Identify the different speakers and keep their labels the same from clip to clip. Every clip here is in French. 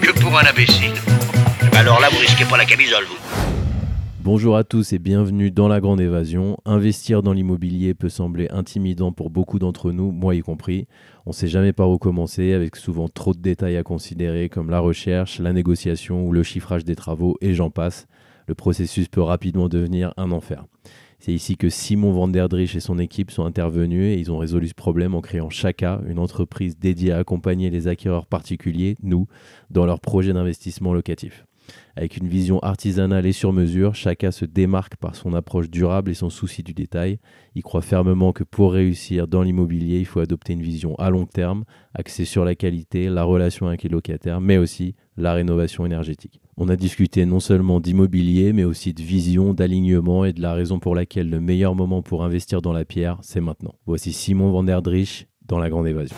Speaker 1: que pour un imbécile.
Speaker 2: Alors là, vous risquez pas la camisole,
Speaker 3: Bonjour à tous et bienvenue dans la Grande Évasion. Investir dans l'immobilier peut sembler intimidant pour beaucoup d'entre nous, moi y compris. On ne sait jamais par où commencer, avec souvent trop de détails à considérer comme la recherche, la négociation ou le chiffrage des travaux, et j'en passe. Le processus peut rapidement devenir un enfer. C'est ici que Simon Vanderdrich et son équipe sont intervenus et ils ont résolu ce problème en créant Chaka, une entreprise dédiée à accompagner les acquéreurs particuliers, nous, dans leurs projets d'investissement locatif. Avec une vision artisanale et sur mesure, Chaka se démarque par son approche durable et son souci du détail. Il croit fermement que pour réussir dans l'immobilier, il faut adopter une vision à long terme, axée sur la qualité, la relation avec les locataires, mais aussi la rénovation énergétique. On a discuté non seulement d'immobilier, mais aussi de vision, d'alignement et de la raison pour laquelle le meilleur moment pour investir dans la pierre, c'est maintenant. Voici Simon Vanderdrich dans La Grande Évasion.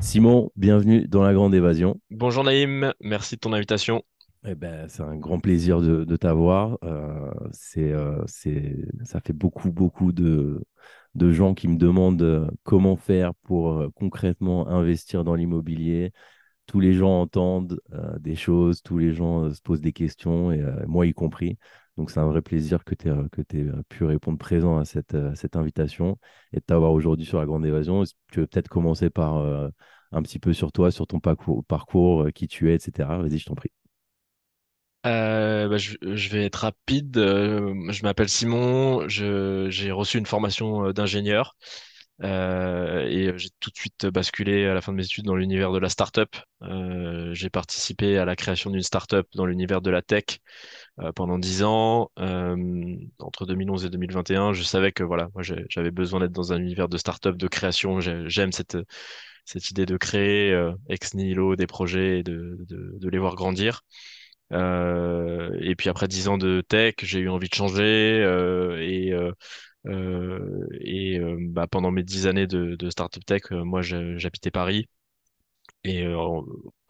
Speaker 3: Simon, bienvenue dans La Grande Évasion.
Speaker 4: Bonjour Naïm, merci de ton invitation.
Speaker 3: Eh ben, c'est un grand plaisir de, de t'avoir. Euh, c'est, euh, c'est, ça fait beaucoup, beaucoup de, de gens qui me demandent euh, comment faire pour euh, concrètement investir dans l'immobilier. Tous les gens entendent euh, des choses, tous les gens euh, se posent des questions, et euh, moi y compris. Donc, c'est un vrai plaisir que tu aies, pu répondre présent à cette, invitation et de t'avoir aujourd'hui sur la Grande Évasion. Tu veux peut-être commencer par un petit peu sur toi, sur ton parcours, qui tu es, etc. Vas-y, je t'en prie.
Speaker 4: Bah, je, vais être rapide. Je m'appelle Simon, j'ai reçu une formation d'ingénieur euh, et euh, j'ai tout de suite basculé à la fin de mes études dans l'univers de la startup. Euh, j'ai participé à la création d'une startup dans l'univers de la tech pendant dix ans. Entre 2011 et 2021, je savais que voilà, moi j'avais besoin d'être dans un univers de startup, de création. J'ai- J'aime cette cette idée de créer ex nihilo des projets et de, de, de les voir grandir. Et puis après dix ans de tech, j'ai eu envie de changer et euh, et euh, bah, pendant mes dix années de, de startup tech, euh, moi j'habitais Paris et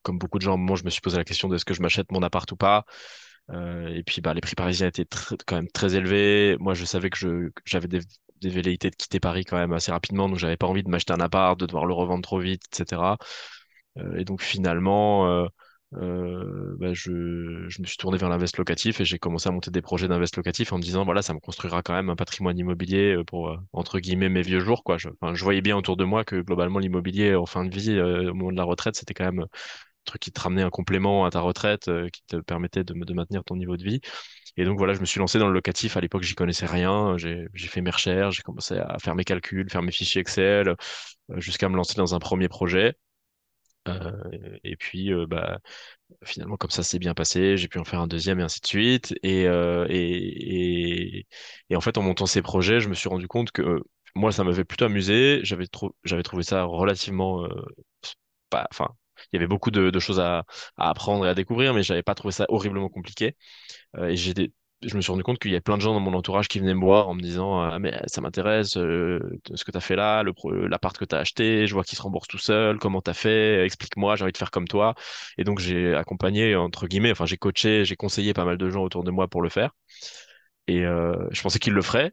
Speaker 4: comme beaucoup de gens, moi je me suis posé la question de est-ce que je m'achète mon appart ou pas. Et puis bah, les prix parisiens étaient quand même très élevés. Moi je savais que j'avais des, des velléités de quitter Paris quand même assez rapidement, donc j'avais pas envie de m'acheter un appart, de devoir le revendre trop vite, etc. Et donc finalement, euh, bah, je, je me suis tourné vers l'invest locatif et j'ai commencé à monter des projets d'invest locatif en me disant, voilà, ça me construira quand même un patrimoine immobilier euh, pour, euh, entre guillemets, mes vieux jours, quoi. Je, enfin, je voyais bien autour de moi que globalement, l'immobilier en fin de vie, euh, au moment de la retraite, c'était quand même un truc qui te ramenait un complément à ta retraite, qui te permettait de, de maintenir ton niveau de vie. Et donc voilà, je me suis lancé dans le locatif. À l'époque, j'y connaissais rien. J'ai, fait mes recherches, j'ai commencé à faire mes calculs, faire mes fichiers Excel, jusqu'à me lancer dans un premier projet. Euh, et puis, euh, bah, finalement, comme ça s'est bien passé, j'ai pu en faire un deuxième et ainsi de suite. Et, euh, en fait, en montant ces projets, je me suis rendu compte que moi, ça m'avait plutôt amusé. J'avais trou- j'avais trouvé ça relativement, enfin, il y avait beaucoup de, choses à, apprendre et à découvrir, mais j'avais pas trouvé ça horriblement compliqué. Et j'ai des- je me suis rendu compte qu'il y avait plein de gens dans mon entourage qui venaient me voir en me disant ah mais ça m'intéresse euh, ce que tu as fait là, l'appart que tu as acheté, je vois qu'il se rembourse tout seul, comment tu as fait, explique-moi, j'ai envie de faire comme toi. Et donc j'ai accompagné entre guillemets, enfin j'ai coaché, j'ai conseillé pas mal de gens autour de moi pour le faire. Et euh, je pensais qu'ils le feraient.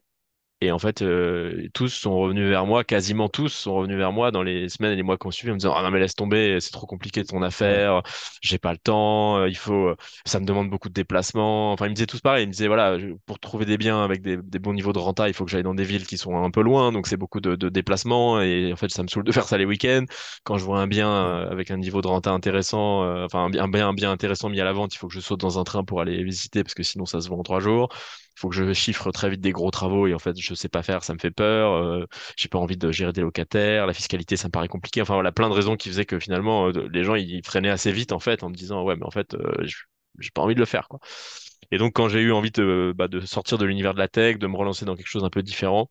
Speaker 4: Et en fait, euh, tous sont revenus vers moi, quasiment tous sont revenus vers moi dans les semaines et les mois qui ont suivi en me disant, ah non, mais laisse tomber, c'est trop compliqué ton affaire, j'ai pas le temps, euh, il faut, euh, ça me demande beaucoup de déplacements. Enfin, ils me disaient tous pareil, ils me disaient, voilà, pour trouver des biens avec des, des bons niveaux de renta, il faut que j'aille dans des villes qui sont un peu loin, donc c'est beaucoup de, de déplacements. Et en fait, ça me saoule de faire ça les week-ends. Quand je vois un bien euh, avec un niveau de renta intéressant, euh, enfin, un bien, un bien, un bien intéressant mis à la vente, il faut que je saute dans un train pour aller visiter parce que sinon ça se vend en trois jours il faut que je chiffre très vite des gros travaux et en fait je sais pas faire, ça me fait peur, euh, j'ai pas envie de gérer des locataires, la fiscalité ça me paraît compliqué, enfin voilà plein de raisons qui faisaient que finalement euh, les gens ils freinaient assez vite en fait en me disant ouais mais en fait euh, j'ai pas envie de le faire quoi. Et donc quand j'ai eu envie de, bah, de sortir de l'univers de la tech, de me relancer dans quelque chose un peu différent,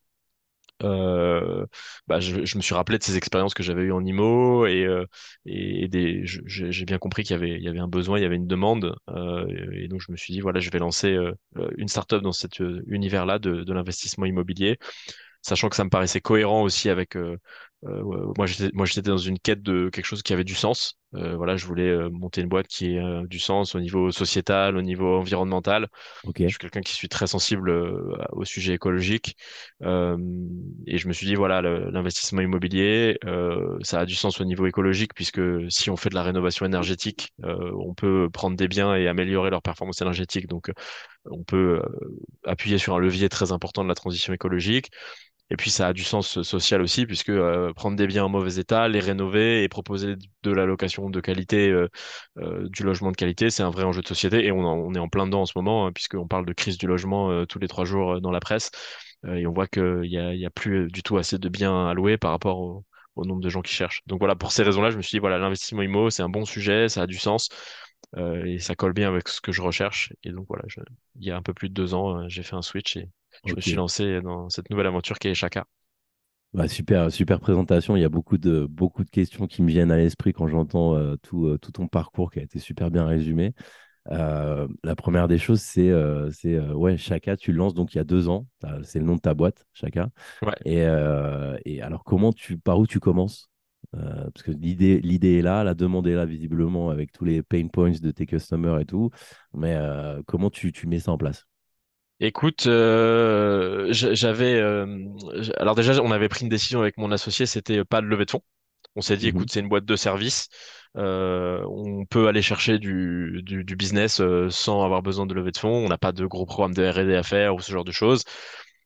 Speaker 4: euh, bah, je, je me suis rappelé de ces expériences que j'avais eues en IMO et, euh, et des, j'ai bien compris qu'il y avait, il y avait un besoin, il y avait une demande. euh, et donc, je me suis dit, voilà, je vais lancer euh, euh, une startup dans cet euh, univers-là de, de l'investissement immobilier sachant que ça me paraissait cohérent aussi avec euh, moi j'étais moi j'étais dans une quête de quelque chose qui avait du sens. Euh, voilà je voulais euh, monter une boîte qui ait euh, du sens au niveau sociétal au niveau environnemental. Je suis quelqu'un qui suis très sensible au sujet écologique. Euh, et je me suis dit voilà l'investissement immobilier euh, ça a du sens au niveau écologique puisque si on fait de la rénovation énergétique euh, on peut prendre des biens et améliorer leur performance énergétique. Donc on peut appuyer sur un levier très important de la transition écologique et puis ça a du sens social aussi, puisque euh, prendre des biens en mauvais état, les rénover et proposer de la location de qualité, euh, euh, du logement de qualité, c'est un vrai enjeu de société. Et on, en- on est en plein dedans en ce moment, hein, puisqu'on parle de crise du logement euh, tous les trois jours euh, dans la presse. Euh, et on voit qu'il y a, y a plus du tout assez de biens à louer par rapport au, au nombre de gens qui cherchent. Donc voilà, pour ces raisons-là, je me suis dit, voilà, l'investissement IMO, c'est un bon sujet, ça a du sens. euh, et ça colle bien avec ce que je recherche. Et donc voilà, je- il y a un peu plus de deux ans, euh, j'ai fait un switch et je me suis lancé dans cette nouvelle aventure qui est Chaka.
Speaker 3: Bah, super, super présentation. Il y a beaucoup de, beaucoup de questions qui me viennent à l'esprit quand j'entends euh, tout, euh, tout ton parcours qui a été super bien résumé. Euh, la première des choses, c'est c'est ouais, Chaka, tu lances donc il y a deux ans. C'est le nom de ta boîte, Chaka.
Speaker 4: Ouais.
Speaker 3: Et, et alors, comment tu, par où tu commences? Parce que l'idée, l'idée est là, la demande est là visiblement avec tous les pain points de tes customers et tout. Mais comment tu, tu mets ça en place?
Speaker 4: Écoute, euh, j'a- j'avais, euh, alors déjà, on avait pris une décision avec mon associé, c'était pas de levée de fonds. On s'est dit,
Speaker 3: Mhm.
Speaker 4: écoute, c'est une boîte de service, euh, on peut aller chercher du, du, du business euh, sans avoir besoin de levée de fonds. On n'a pas de gros programme de R&D à faire ou ce genre de choses.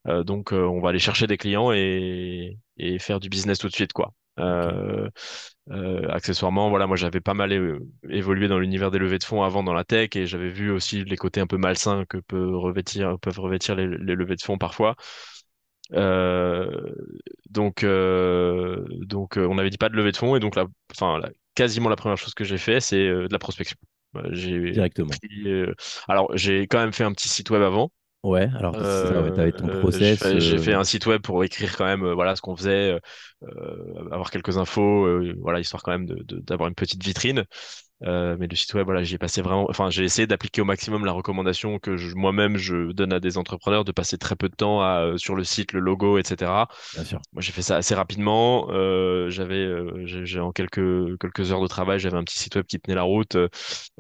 Speaker 4: Euh, donc, euh, on va aller chercher des clients et, et faire du business tout de suite, quoi. Euh, euh, accessoirement, voilà, moi j'avais pas mal é- évolué dans l'univers des levées de fonds avant dans la tech et j'avais vu aussi les côtés un peu malsains que peut revêtir, peuvent revêtir les, les levées de fonds parfois. Euh, donc, euh, donc euh, on n'avait dit pas de levée de fonds et donc là, enfin, quasiment la première chose que j'ai fait, c'est euh, de la prospection. Euh, J'ai
Speaker 3: directement.
Speaker 4: pris, euh, alors j'ai quand même fait un petit site web avant.
Speaker 3: Ouais, alors ouais, tu
Speaker 4: Euh,
Speaker 3: avais ton
Speaker 4: j'ai
Speaker 3: process.
Speaker 4: fait, j'ai
Speaker 3: euh,
Speaker 4: fait un site web pour écrire quand même euh, voilà ce qu'on faisait, euh, avoir quelques infos, euh, voilà histoire quand même d'avoir une petite vitrine. Euh, mais le site web, voilà, j'y ai passé vraiment. Enfin, j'ai essayé d'appliquer au maximum la recommandation que moi-même je donne à des entrepreneurs de passer très peu de temps à, euh, sur le site, le logo, etc.
Speaker 3: bien sûr.
Speaker 4: Moi, j'ai fait ça assez rapidement. Euh, j'avais, euh, j'ai j'ai- en quelques quelques heures de travail, j'avais un petit site web qui tenait la route,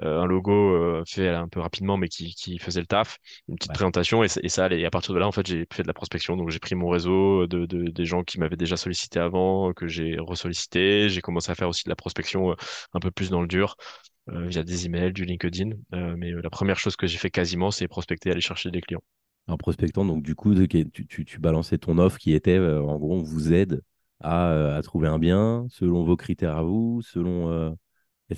Speaker 4: un logo euh, fait un peu rapidement, mais qui qui faisait le taf, une petite
Speaker 3: Ouais.
Speaker 4: présentation et, ça- et ça allait. Et à partir de là, en fait, j'ai fait de la prospection. Donc, j'ai pris mon réseau de, de des gens qui m'avaient déjà sollicité avant, que j'ai ressollicité. J'ai commencé à faire aussi de la prospection euh, un peu plus dans le dur via des emails, du LinkedIn. Euh, mais euh, la première chose que j'ai fait quasiment, c'est prospecter, aller chercher des clients.
Speaker 3: En prospectant, donc du coup, tu, balançais ton offre qui était, euh, en gros, on vous aide à, euh, trouver un bien selon vos critères à vous, selon, euh,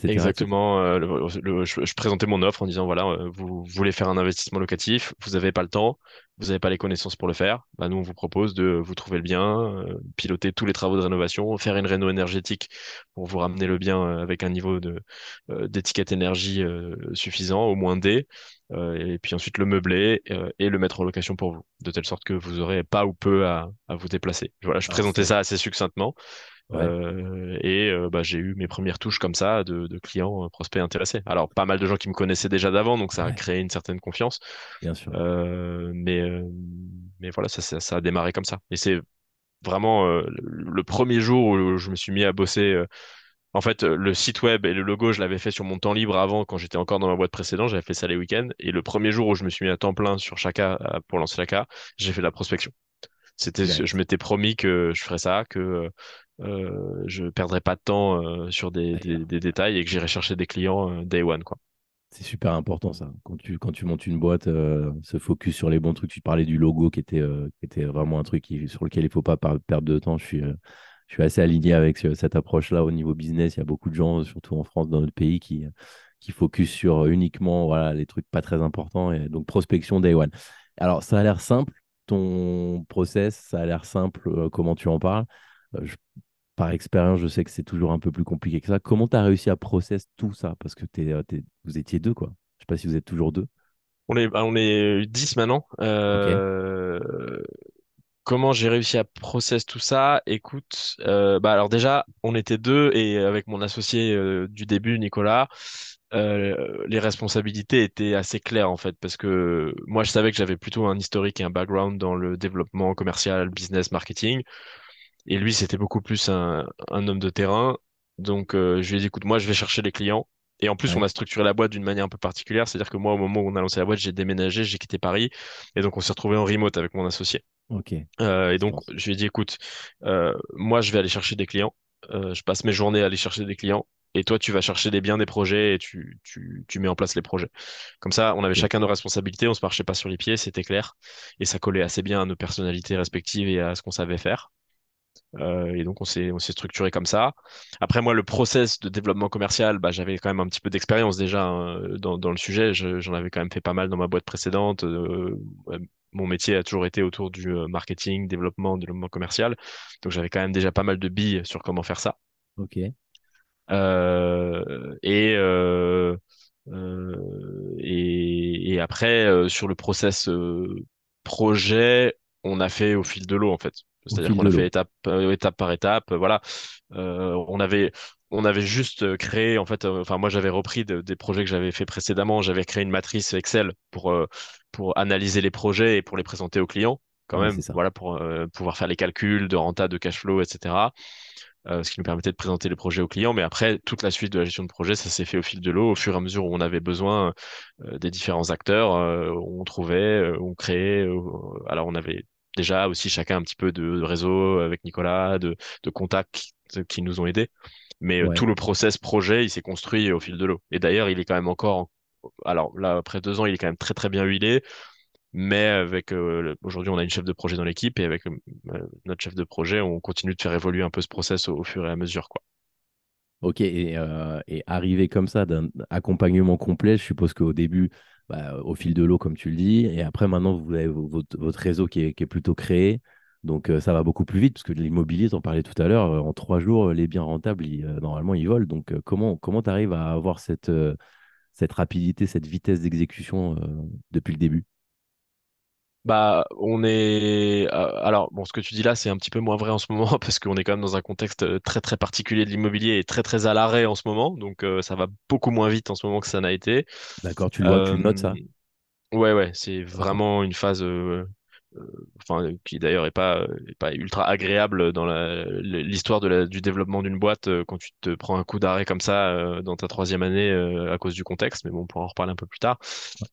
Speaker 4: Exactement. euh, je, je présentais mon offre en disant, voilà, euh, vous voulez faire un investissement locatif, vous n'avez pas le temps, vous n'avez pas les connaissances pour le faire. Bah, nous, on vous propose de vous trouver le bien, euh, piloter tous les travaux de rénovation, faire une réno énergétique pour vous ramener le bien euh, avec un niveau euh, d'étiquette énergie suffisant, au moins D, et puis ensuite le meubler euh, et le mettre en location pour vous, de telle sorte que vous aurez pas ou peu à, à vous déplacer. Voilà, je
Speaker 3: Alors
Speaker 4: présentais
Speaker 3: ça,
Speaker 4: assez succinctement.
Speaker 3: ouais,
Speaker 4: Euh, et euh, bah, j'ai eu mes premières touches comme ça de, de clients euh, prospects intéressés. Alors, pas mal de gens qui me connaissaient déjà d'avant, donc ça a créé une certaine confiance.
Speaker 3: bien sûr.
Speaker 4: Euh, mais, euh, mais voilà, ça, ça, ça a démarré comme ça. Et c'est vraiment euh, le premier jour où je me suis mis à bosser. En fait, euh, le site web et le logo, je l'avais fait sur mon temps libre avant, quand j'étais encore dans ma boîte précédente. J'avais fait ça les week-ends. Et le premier jour où je me suis mis à temps plein sur Chaka euh, pour lancer Chaka, j'ai fait de la prospection. C'était, je m'étais promis que je ferais ça, que euh, je perdrais pas de temps euh, sur des, détails et que j'irais chercher des clients euh, day one, quoi.
Speaker 3: C'est super important ça. Quand tu, quand tu montes une boîte, euh, se focus sur les bons trucs. Tu parlais du logo qui était, euh, qui était vraiment un truc qui- sur lequel il ne faut pas perdre de temps. Je suis, euh, je suis assez aligné avec ce- cette approche-là au niveau business. Il y a beaucoup de gens, surtout en France, dans notre pays, qui, qui focus sur uniquement voilà, les trucs pas très importants. Et donc, prospection day one. Alors, ça a l'air simple, ton process, ça a l'air simple, euh, comment tu en parles. Euh, je- par expérience, je sais que c'est toujours un peu plus compliqué que ça. Comment tu as réussi à process tout ça? Parce que t'es, euh, t'es- vous étiez deux, quoi. Je sais pas si vous êtes toujours deux.
Speaker 4: On est, bah, on est 10 maintenant. Euh, comment j'ai réussi à process tout ça? Écoute, euh, bah alors déjà, on était deux et avec mon associé euh, du début, Nicolas, euh, les responsabilités étaient assez claires en fait parce que moi je savais que j'avais plutôt un historique et un background dans le développement commercial, business, marketing et lui c'était beaucoup plus un, un homme de terrain. Donc euh, je lui ai dit écoute, moi je vais chercher les clients. Et en plus, on a structuré la boîte d'une manière un peu particulière, c'est-à-dire que moi, au moment où on a lancé la boîte, j'ai déménagé, j'ai quitté Paris, et donc on s'est retrouvé en remote avec mon associé.
Speaker 3: Ok.
Speaker 4: Euh, et donc, je lui ai dit, écoute, euh, moi, je vais aller chercher des clients. Euh, je passe mes journées à aller chercher des clients. Et toi, tu vas chercher des biens des projets et tu, tu, tu mets en place les projets. Comme ça, on avait chacun nos responsabilités, on se marchait pas sur les pieds, c'était clair. Et ça collait assez bien à nos personnalités respectives et à ce qu'on savait faire. Et donc, on s'est, on s'est structuré comme ça. Après, moi, le process de développement commercial, bah, j'avais quand même un petit peu d'expérience déjà hein, dans, dans le sujet. Je- j'en avais quand même fait pas mal dans ma boîte précédente. Mon métier a toujours été autour du euh, marketing, développement, développement commercial. Donc, j'avais quand même déjà pas mal de billes sur comment faire ça.
Speaker 3: Ok.
Speaker 4: Euh, et, euh, euh, et, et après, sur le process projet, on a fait au fil de l'eau, en fait. C'est-à-dire qu'on a fait étape, étape par étape. Voilà. On avait, on avait juste créé, en fait, enfin, moi, j'avais repris de- des projets que j'avais fait précédemment. J'avais créé une matrice Excel pour, pour analyser les projets et pour les présenter aux clients, quand
Speaker 3: Ouais,
Speaker 4: même. Voilà, pour euh, pouvoir faire les calculs de renta, de cash flow, etc euh, ce qui nous permettait de présenter les projets aux clients. Mais après, toute la suite de la gestion de projet, ça s'est fait au fil de l'eau, au fur et à mesure où on avait besoin euh, des différents acteurs, on trouvait, on créait. alors, on avait déjà aussi chacun un petit peu de, de réseau avec Nicolas, de, de contacts qui, nous ont aidés. Mais
Speaker 3: Ouais.
Speaker 4: tout le process projet, il s'est construit au fil de l'eau. Et d'ailleurs, il est quand même encore, en- alors là, après deux ans, il est quand même très très bien huilé. Mais avec euh, aujourd'hui, on a une chef de projet dans l'équipe et avec euh, notre chef de projet, on continue de faire évoluer un peu ce process au, fur et à mesure, quoi.
Speaker 3: Ok. Et, euh, arriver comme ça d'un accompagnement complet, je suppose qu'au début, bah, au fil de l'eau, comme tu le dis, et après, maintenant, vous avez vo- votre, réseau qui est, plutôt créé. Donc, ça va beaucoup plus vite, parce que l'immobilier, tu en parlais tout à l'heure, en trois jours, les biens rentables, normalement, ils volent. Donc, comment comment tu arrives à avoir cette, cette rapidité, cette vitesse d'exécution euh, depuis le début?
Speaker 4: Bah, on est. euh, alors, bon, ce que tu dis là, c'est un petit peu moins vrai en ce moment parce qu'on est quand même dans un contexte euh, très très particulier de l'immobilier et très très à l'arrêt en ce moment. Donc, euh, ça va beaucoup moins vite en ce moment que ça n'a été.
Speaker 3: D'accord, tu le vois, tu le notes ça?
Speaker 4: ouais, ouais, c'est vraiment une phase. euh, enfin, qui d'ailleurs est pas, est pas ultra agréable dans l'histoire du développement d'une boîte euh, quand tu te prends un coup d'arrêt comme ça euh, dans ta troisième année euh, à cause du contexte. Mais bon, on pourra en reparler un peu plus tard.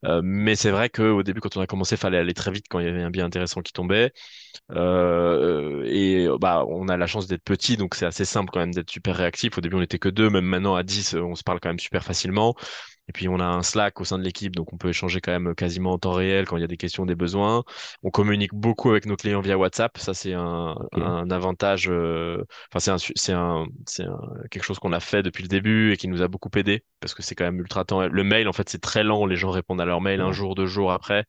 Speaker 4: Euh, mais c'est vrai qu'au début, quand on a commencé, fallait aller très vite quand il y avait un bien intéressant qui tombait. Euh, et bah, on a la chance d'être petit, donc c'est assez simple quand même d'être super réactif. Au début, on était que deux, même maintenant à 10, euh, on se parle quand même super facilement. Et puis on a un Slack au sein de l'équipe, donc on peut échanger quand même quasiment en temps réel quand il y a des questions, des besoins. On communique beaucoup avec nos clients via WhatsApp, ça c'est un, un avantage. euh, Enfin c'est un, c'est un, c'est un- quelque chose qu'on a fait depuis le début et qui nous a beaucoup aidé parce que c'est quand même ultra temps. Le mail en fait c'est très lent, les gens répondent à leur mail un jour, deux jours après,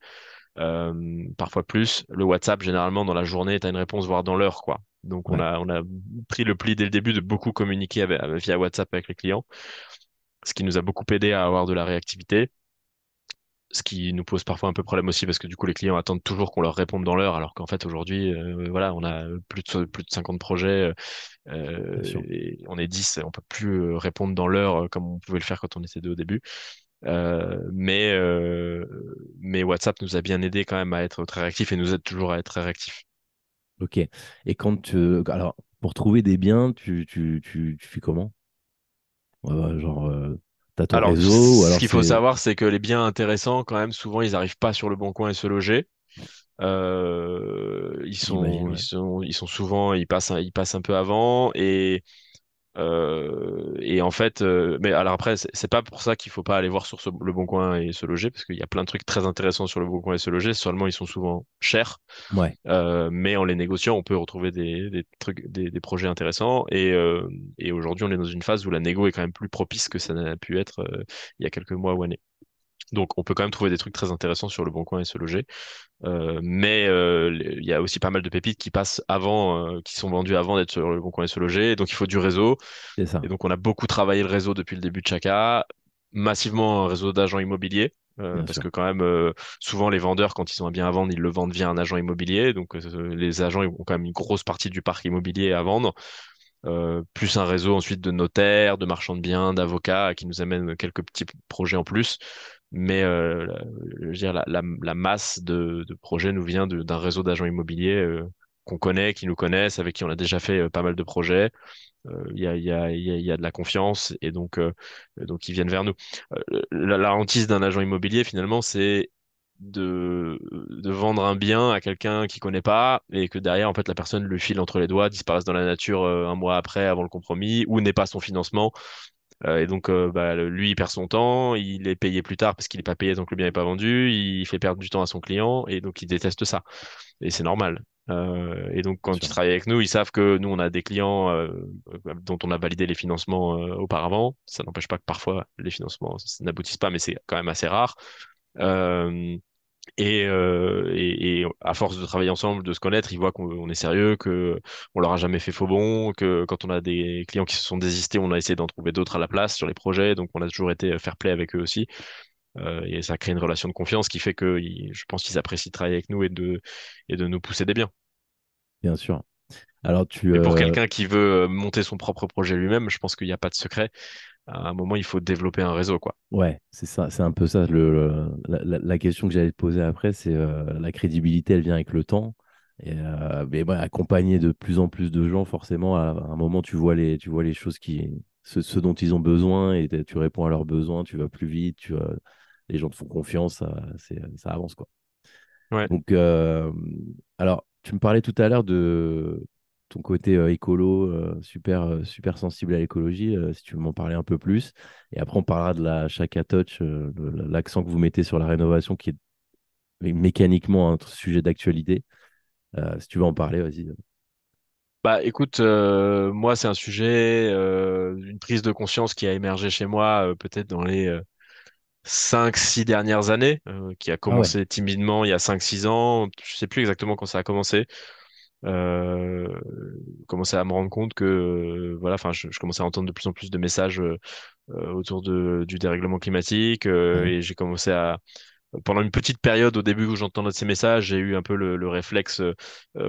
Speaker 4: euh, parfois plus. Le WhatsApp généralement dans la journée t'as une réponse voire dans l'heure quoi. Donc on a on a pris le pli dès le début de beaucoup communiquer avec- via WhatsApp avec les clients ce qui nous a beaucoup aidé à avoir de la réactivité, ce qui nous pose parfois un peu problème aussi parce que du coup les clients attendent toujours qu'on leur réponde dans l'heure, alors qu'en fait aujourd'hui, euh, voilà, on a plus de plus de 50 projets, euh, et on est 10, on peut plus euh, répondre dans l'heure euh, comme on pouvait le faire quand on était deux au début. Euh, mais euh, mais WhatsApp nous a bien aidé quand même à être très réactif et nous aide toujours à être très réactif.
Speaker 3: Ok. Et quand tu... Alors, pour trouver des biens, tu, tu, tu, tu fais comment? Genre, euh, t'as ton
Speaker 4: Alors,
Speaker 3: réseau ou
Speaker 4: ce
Speaker 3: alors
Speaker 4: qu'il faut savoir, c'est que les biens intéressants, quand même, souvent, ils n'arrivent pas sur le bon coin et se loger. Euh, ils sont,
Speaker 3: ouais.
Speaker 4: sont, ils sont souvent, ils passent, un- ils passent un peu avant et euh, et en fait, euh, mais alors après, c'est pas pour ça qu'il faut pas aller voir sur ce- le Bon Coin et se loger parce qu'il y a plein de trucs très intéressants sur le Bon Coin et se loger. Seulement, ils sont souvent chers,
Speaker 3: Ouais,
Speaker 4: euh, mais en les négociant, on peut retrouver des, des trucs, des, des projets intéressants. Et euh, et aujourd'hui, on est dans une phase où la négo est quand même plus propice que ça n'a pu être euh, il y a quelques mois ou années. Donc, on peut quand même trouver des trucs très intéressants sur le Bon Coin et se loger. Euh, mais euh, il y a aussi pas mal de pépites qui passent avant, euh, qui sont vendues avant d'être sur le Bon Coin et se loger. Donc, il faut du réseau.
Speaker 3: ça.
Speaker 4: Et donc, on a beaucoup travaillé le réseau depuis le début de Chaka, massivement un réseau d'agents immobiliers. Parce
Speaker 3: sûr.
Speaker 4: que quand même, souvent les vendeurs, quand ils ont un bien à vendre, ils le vendent via un agent immobilier. Donc les agents ils ont quand même une grosse partie du parc immobilier à vendre. Euh, plus un réseau ensuite de notaires, de marchands de biens, d'avocats qui nous amènent quelques petits projets en plus. Mais euh, je veux dire, la, la, la masse de, de projets nous vient d'un réseau d'agents immobiliers euh, qu'on connaît, qui nous connaissent, avec qui on a déjà fait euh, pas mal de projets. Euh, Il y a, y a, y a, y a de la confiance et donc, euh, donc ils viennent vers nous. La, la hantise d'un agent immobilier, finalement, c'est de, de vendre un bien à quelqu'un qui connaît pas et que derrière, en fait, la personne le file entre les doigts, disparaisse dans la nature euh, un mois après, avant le compromis, ou n'ait pas son financement. Euh, et donc, euh, bah, lui, il perd son temps, il est payé plus tard parce qu'il n'est pas payé, donc le bien n'est pas vendu, il fait perdre du temps à son client, et donc il déteste ça. Et c'est normal. Euh, et donc, quand ils travaillent avec nous, ils savent que nous, on a des clients dont on a validé les financements auparavant. Ça n'empêche pas que parfois, les financements n'aboutissent pas, mais c'est quand même assez rare. Euh, et, euh, et, et à force de travailler ensemble, de se connaître, ils voient qu'on on est sérieux, que on leur a jamais fait faux bon, que quand on a des clients qui se sont désistés, on a essayé d'en trouver d'autres à la place sur les projets. Donc on a toujours été fair play avec eux aussi. Euh, et ça crée une relation de confiance qui fait que ils- je pense qu'ils apprécient de travailler avec nous et de, et de nous pousser des biens.
Speaker 3: Bien sûr. Alors, tu,
Speaker 4: Et pour
Speaker 3: euh,
Speaker 4: quelqu'un qui veut euh, monter son propre projet lui-même, je pense qu'il n'y a pas de secret. À un moment, il faut développer un réseau, quoi.
Speaker 3: Ouais, c'est ça, c'est un peu ça. Le, le- la, question que j'allais te poser après, c'est euh, la crédibilité, elle vient avec le temps. Et, euh, mais ouais, accompagné de plus en plus de gens, forcément, à, à un moment, tu vois les, tu vois les choses qui, ce, ce dont ils ont besoin et tu réponds à leurs besoins, tu vas plus vite, tu vas- les gens te font confiance, ça, ça avance, quoi.
Speaker 4: Ouais.
Speaker 3: Donc, euh, alors, tu me parlais tout à l'heure de ton côté euh, écolo, euh, super, euh, super sensible à l'écologie, si tu veux m'en parler un peu plus. Et après, on parlera de la Chaka Touch, l'accent que vous mettez sur la rénovation, qui est mé- mécaniquement un sujet d'actualité. Si tu veux en parler, vas-y.
Speaker 4: Bah écoute, moi c'est un sujet, une prise de conscience qui a émergé chez moi peut-être dans les cinq, six dernières années, qui a
Speaker 3: Ah ouais,
Speaker 4: commencé timidement il y a cinq, six ans. Je sais plus exactement quand ça a commencé. Euh, à me rendre compte que euh, voilà, enfin je, je commençais à entendre de plus en plus de messages euh, euh, autour de, du dérèglement climatique euh, et j'ai commencé à pendant une petite période au début où j'entendais ces messages, j'ai eu un peu le, le réflexe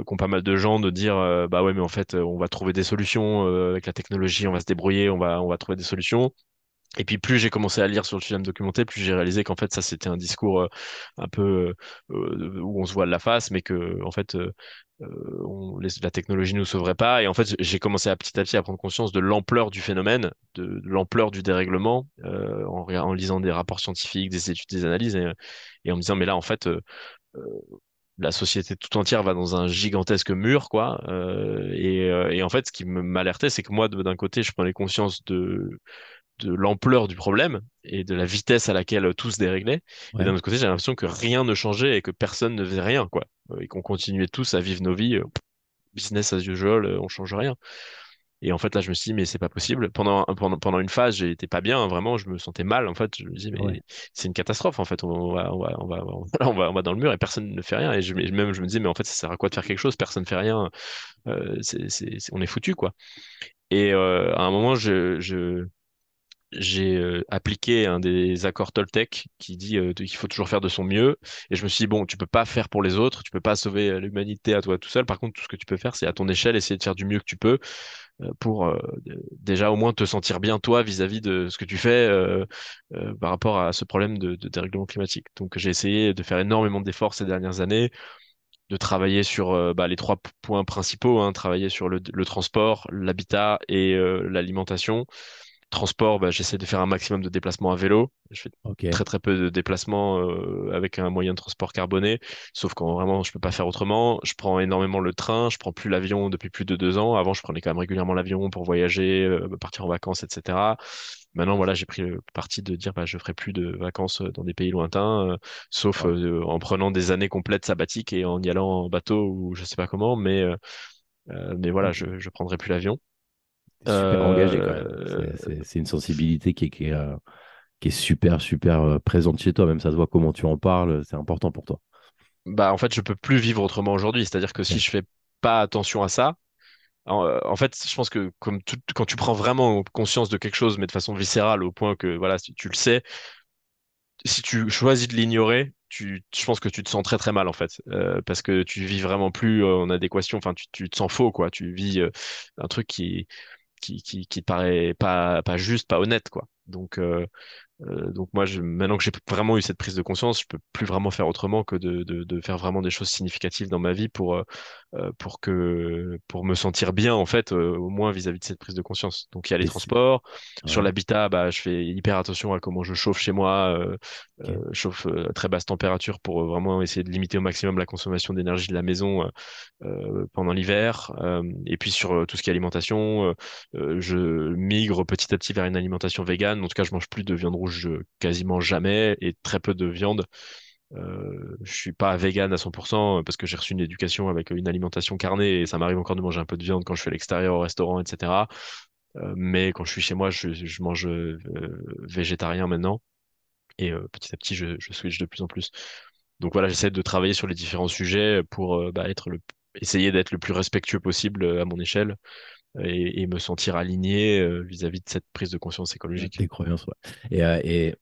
Speaker 4: qu'ont pas mal de gens de dire bah ouais mais en fait on va trouver des solutions euh, avec la technologie, on va se débrouiller, on va on va trouver des solutions. Et puis plus j'ai commencé à lire sur le me documenter, plus j'ai réalisé qu'en fait ça c'était un discours euh, un peu euh, où on se voit de la face, mais que en fait euh, la technologie nous sauverait pas. Et en fait j'ai commencé à petit à petit à prendre conscience de l'ampleur du phénomène, de, l'ampleur du dérèglement, en, lisant des rapports scientifiques, des études, des analyses, et, en me disant mais là en fait la société tout entière va dans un gigantesque mur, quoi. Et, en fait, ce qui m'alertait, c'est que moi, d'un côté, je prenais conscience de, de l'ampleur du problème et de la vitesse à laquelle tout se déréglait. Et d'un autre côté, j'ai l'impression que rien ne changeait et que personne ne faisait rien, quoi. Euh, Et qu'on continuait tous à vivre nos vies, euh, business as usual, euh, on change rien. Et en fait, là, je me suis dit, mais c'est pas possible. Pendant, pendant, pendant une phase, j'étais pas bien, hein, vraiment, je me sentais mal. En fait, je me dis,
Speaker 3: ouais.
Speaker 4: mais c'est une catastrophe. En fait, on va, on va, on va, on va, on va, dans le mur et personne ne fait rien. Et je, même, je me disais, mais en fait, ça sert à quoi de faire quelque chose? Personne ne fait rien. Euh, c'est, c'est, c'est- on est foutu, quoi. Et euh, à un moment, je, je, j'ai euh, appliqué un des accords Toltec qui dit euh, qu'il faut toujours faire de son mieux. Et je me suis dit, bon, tu peux pas faire pour les autres, tu peux pas sauver euh, l'humanité à toi tout seul. Par contre, tout ce que tu peux faire, c'est à ton échelle, essayer de faire du mieux que tu peux pour déjà au moins te sentir bien toi vis-à-vis de ce que tu fais par rapport à ce problème de, dérèglement climatique. Donc j'ai essayé de faire énormément d'efforts ces dernières années, de travailler sur bah, les trois points principaux, hein, travailler sur le, le transport, l'habitat et l'alimentation. Transport, bah, j'essaie de faire un maximum de déplacements à vélo. Je fais très très peu de déplacements euh, avec un moyen de transport carboné, sauf quand vraiment je peux pas faire autrement. Je prends énormément le train, je prends plus l'avion depuis plus de deux ans. Avant, je prenais quand même régulièrement l'avion pour voyager, euh, partir en vacances, etc. Maintenant, voilà, j'ai pris le parti de dire bah, je ferai plus de vacances euh, dans des pays lointains, euh, sauf
Speaker 3: Ouais.
Speaker 4: euh, en prenant des années complètes sabbatiques et en y allant en bateau ou je sais pas comment, mais euh, euh, mais voilà,
Speaker 3: Ok.
Speaker 4: je je prendrai plus l'avion.
Speaker 3: Super engagé.
Speaker 4: Euh,
Speaker 3: C'est une sensibilité qui est, qui est, euh, qui est super, super euh, présente chez toi. Même ça se voit comment tu en parles. C'est important pour toi.
Speaker 4: bah en fait je peux plus vivre autrement aujourd'hui. C'est-à-dire que si je fais pas attention à ça, en, en fait je pense que comme tout- quand tu prends vraiment conscience de quelque chose, mais de façon viscérale au point que voilà si tu le sais, si tu choisis de l'ignorer, tu, je pense que tu te sens très très mal en fait, euh, parce que tu vis vraiment plus en adéquation. Enfin, tu, tu te sens faux quoi. Tu vis euh, un truc qui qui qui qui paraît pas pas juste, pas honnête quoi. Donc euh, euh, donc moi, je, maintenant que j'ai vraiment eu cette prise de conscience, je peux plus vraiment faire autrement que de, de, de faire vraiment des choses significatives dans ma vie pour euh, euh pour que pour me sentir bien en fait, euh, au moins vis-à-vis de cette prise de conscience. Donc il y a les transports, sur l'habitat, bah je fais hyper attention à comment je chauffe chez moi,
Speaker 3: Ok.
Speaker 4: je chauffe à très basse température pour vraiment essayer de limiter au maximum la consommation d'énergie de la maison pendant l'hiver. Et puis sur tout ce qui est alimentation, je migre petit à petit vers une alimentation végane. En tout cas, je mange plus de viande rouge quasiment jamais et très peu de viande. Euh, je suis pas vegan à 100% parce que j'ai reçu une éducation avec une alimentation carnée et ça m'arrive encore de manger un peu de viande quand je suis à l'extérieur au restaurant, etc. Euh, mais quand je suis chez moi, je, mange euh, végétarien maintenant et petit à petit, je, je switch de plus en plus. Donc voilà, j'essaie de travailler sur les différents sujets pour bah, essayer d'être le plus respectueux possible à mon échelle et, et me sentir aligné euh, vis-à-vis de cette prise de conscience écologique.
Speaker 3: Tes croyances, ouais. Et, euh, et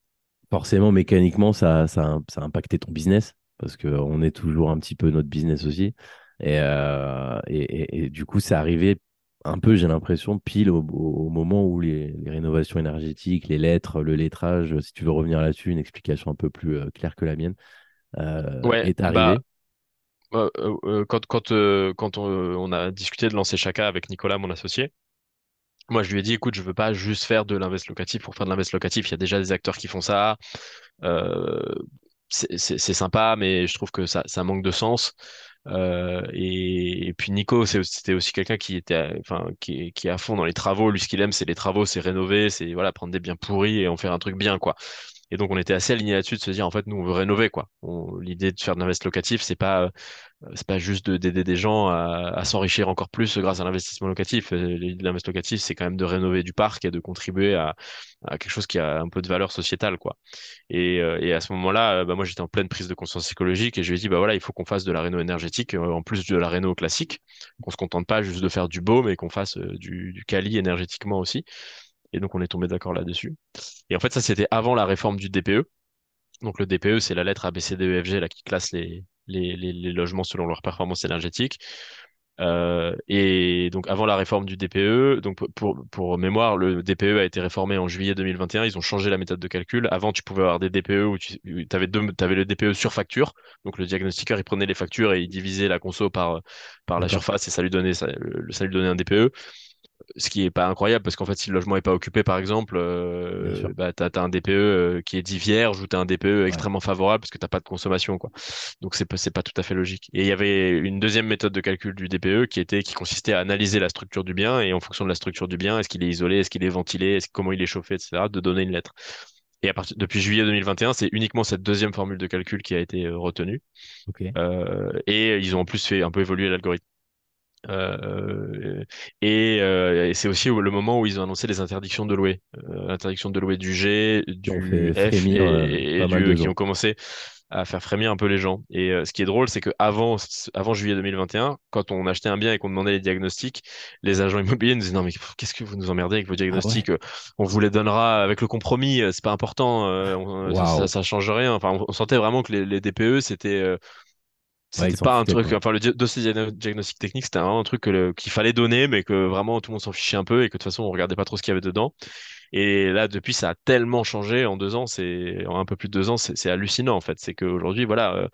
Speaker 3: forcément, mécaniquement, ça, ça, a- ça a impacté ton business parce qu'on est toujours un petit peu notre business aussi. Et, euh, et, et- du coup, c'est arrivé un peu, j'ai l'impression, pile au, moment où les, les rénovations énergétiques, les lettres, le lettrage, si tu veux revenir là-dessus, une explication un peu plus euh, claire que la mienne, euh,
Speaker 4: Ouais,
Speaker 3: est
Speaker 4: bah
Speaker 3: arrivé.
Speaker 4: Euh, euh, quand euh, on, a discuté de lancer Chaka avec Nicolas, mon associé, moi je lui ai dit, écoute, je veux pas juste faire de l'invest locatif pour faire de l'invest locatif. Il y a déjà des acteurs qui font ça. C'est sympa, mais je trouve que ça manque de sens. Et, puis Nico, c'était aussi quelqu'un qui était, enfin, qui est à fond dans les travaux. Lui, ce qu'il aime, c'est les travaux, c'est rénover, c'est voilà, prendre des biens pourris et en faire un truc bien, quoi. Et donc, on était assez alignés là-dessus de se dire, en fait, nous, on veut rénover, quoi. L'idée de faire de l'invest locatif, c'est pas, euh, c'est pas juste de- d'aider des gens à, s'enrichir encore plus grâce à l'investissement locatif. Euh, L'investissement locatif, c'est quand même de rénover du parc et de contribuer à, à quelque chose qui a un peu de valeur sociétale, quoi. Et, euh, à ce moment-là, bah, moi, j'étais en pleine prise de conscience écologique et je lui ai dit, bah voilà, il faut qu'on fasse de la réno énergétique, en plus de la réno classique, qu'on se contente pas juste de faire du beau, mais qu'on fasse du, du quali énergétiquement aussi. Et donc, on est tombé d'accord là-dessus. Et en fait, ça, c'était avant la réforme du DPE. Donc, le DPE, c'est la lettre ABCDEFG là, qui classe les, les, les, les logements selon leur performance énergétique. Euh, et donc avant la réforme du DPE, donc pour, pour mémoire, le DPE a été réformé en juillet 2021. Ils ont changé la méthode de calcul. Avant, tu pouvais avoir des DPE où tu avais, deux, avais le DPE sur facture. Donc le diagnostiqueur, il prenait les factures et il divisait la conso par, par la surface et ça lui donnait, ça, le- ça lui donnait un DPE ce qui est pas incroyable parce qu'en fait si le logement est pas occupé par exemple euh, bah t'as, t'as un DPE euh, qui est dit vierge ou t'as un DPE extrêmement favorable parce que t'as pas de consommation quoi. Donc c'est pas c'est pas tout à fait logique. Et il y avait une deuxième méthode de calcul du DPE qui était qui consistait à analyser la structure du bien et en fonction de la structure du bien est-ce qu'il est isolé est-ce qu'il est ventilé comment il est chauffé etc de donner une lettre. Et à partir depuis juillet 2021 c'est uniquement cette deuxième formule de calcul qui a été euh, retenue. Euh, et ils ont en plus fait un peu évoluer l'algorithme euh, et, euh, et c'est aussi le moment où ils ont annoncé les interdictions de louer, euh, l'interdiction de louer du G, du
Speaker 3: fait
Speaker 4: F
Speaker 3: frémir euh,
Speaker 4: et, du E, qui ont commencé à faire frémir un peu les gens. Et euh, ce qui est drôle, c'est que avant, avant juillet 2021, quand on achetait un bien et qu'on demandait les diagnostics, les agents immobiliers nous disaient non mais qu'est-ce que vous nous emmerdez avec vos
Speaker 3: Ah ouais?
Speaker 4: diagnostics? Euh, On vous les donnera avec le compromis, euh, c'est pas important, euh, on- ça, ça, change rien. Enfin, on, on sentait vraiment que les, les DPE c'était
Speaker 3: Ouais,
Speaker 4: c'était pas un truc,
Speaker 3: quoi.
Speaker 4: enfin le dossier diagno- diagnostic technique, c'était vraiment un truc qu'il fallait donner, mais que vraiment tout le monde s'en fichait un peu et que de toute façon on regardait pas trop ce qu'il y avait dedans. Et là, depuis, ça a tellement changé en deux ans, c'est en un peu plus de deux ans, c'est hallucinant en fait. C'est qu'aujourd'hui, voilà, euh,